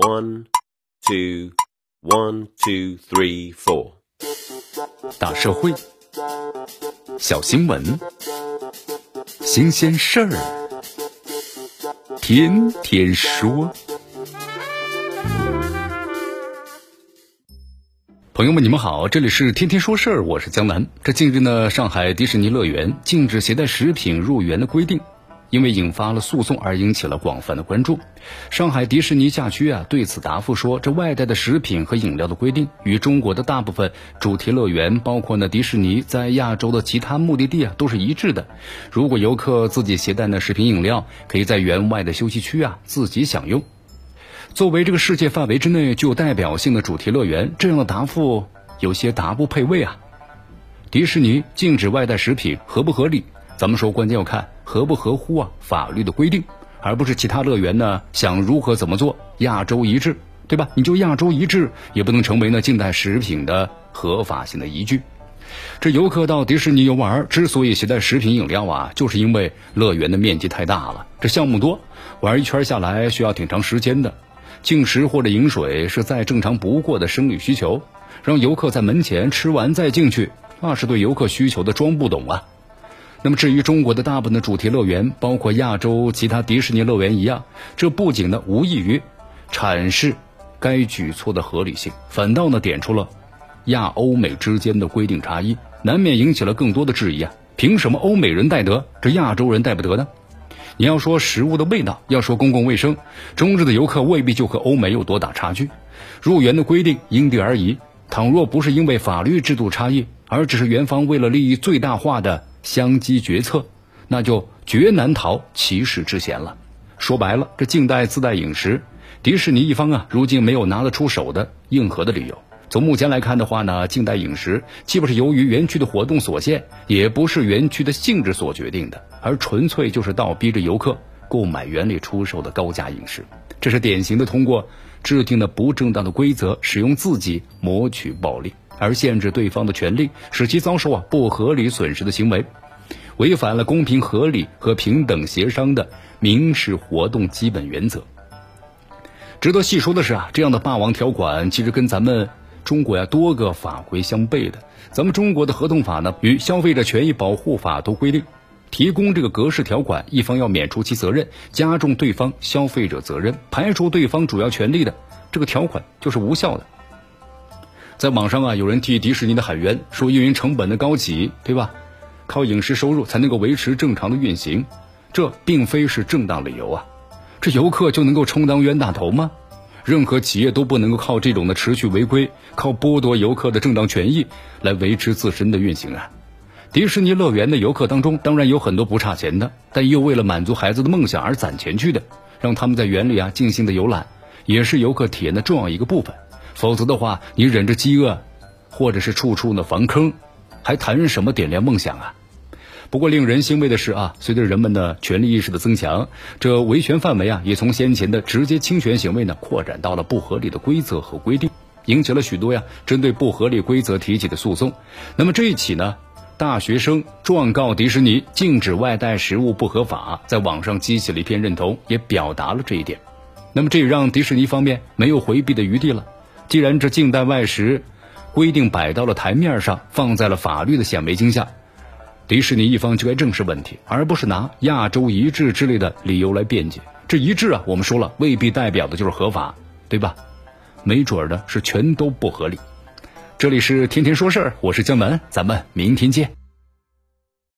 One, two, one, two, three, four。大社会，小新闻，新鲜事儿，天天说。朋友们，你们好，这里是天天说事儿，我是江南。这近日呢，上海迪士尼乐园禁止携带食品入园的规定。因为引发了诉讼而引起了广泛的关注。上海迪士尼辖区啊对此答复说，这外带的食品和饮料的规定与中国的大部分主题乐园，包括呢迪士尼在亚洲的其他目的地啊都是一致的。如果游客自己携带呢食品饮料，可以在园外的休息区啊自己享用。作为这个世界范围之内具有代表性的主题乐园，这样的答复有些答不配位啊。迪士尼禁止外带食品合不合理？咱们说关键要看。合不合乎啊法律的规定，而不是其他乐园呢想如何怎么做，亚洲一致，对吧？你就亚洲一致，也不能成为呢近代食品的合法性的依据。这游客到迪士尼游玩，之所以携带食品饮料啊，就是因为乐园的面积太大了，这项目多，玩一圈下来需要挺长时间的。进食或者饮水是再正常不过的生理需求，让游客在门前吃完再进去，那是对游客需求的装不懂啊。那么，至于中国的大部分的主题乐园，包括亚洲其他迪士尼乐园一样，这不仅呢无异于阐释该举措的合理性，反倒呢点出了亚欧美之间的规定差异，难免引起了更多的质疑啊！凭什么欧美人带得，这亚洲人带不得呢？你要说食物的味道，要说公共卫生，中日的游客未必就和欧美有多大差距。入园的规定因地而异，倘若不是因为法律制度差异，而只是园方为了利益最大化的。相机决策，那就绝难逃歧视之嫌了。说白了，这静待自带饮食，迪士尼一方啊，如今没有拿得出手的硬核的理由。从目前来看的话呢，静待饮食既不是由于园区的活动所限，也不是园区的性质所决定的，而纯粹就是倒逼着游客购买园里出售的高价饮食。这是典型的通过制定的不正当的规则，使用自己谋取暴利。而限制对方的权利，使其遭受啊不合理损失的行为，违反了公平合理和平等协商的民事活动基本原则。值得细说的是啊，这样的霸王条款其实跟咱们中国呀多个法规相悖的。咱们中国的合同法呢与消费者权益保护法都规定，提供这个格式条款，一方要免除其责任，加重对方消费者责任，排除对方主要权利的这个条款就是无效的。在网上啊，有人替迪士尼的喊冤，说运营成本的高企，对吧？靠饮食收入才能够维持正常的运行，这并非是正当理由啊！这游客就能够充当冤大头吗？任何企业都不能够靠这种的持续违规，靠剥夺游客的正当权益来维持自身的运行啊！迪士尼乐园的游客当中，当然有很多不差钱的，但又为了满足孩子的梦想而攒钱去的，让他们在园里啊尽兴的游览，也是游客体验的重要一个部分。否则的话，你忍着饥饿，或者是处处呢防坑，还谈什么点亮梦想啊？不过令人欣慰的是啊，随着人们的权利意识的增强，这维权范围啊，也从先前的直接侵权行为呢，扩展到了不合理的规则和规定，引起了许多呀针对不合理规则提起的诉讼。那么这一起呢，大学生状告迪士尼禁止外带食物不合法，在网上激起了一片认同，也表达了这一点。那么这也让迪士尼方面没有回避的余地了。既然这近代外食规定摆到了台面上，放在了法律的显微镜下，迪士尼一方就该正视问题，而不是拿亚洲一致之类的理由来辩解。这一致啊，我们说了，未必代表的就是合法，对吧？没准儿的是全都不合理。这里是天天说事儿，我是江南，咱们明天见。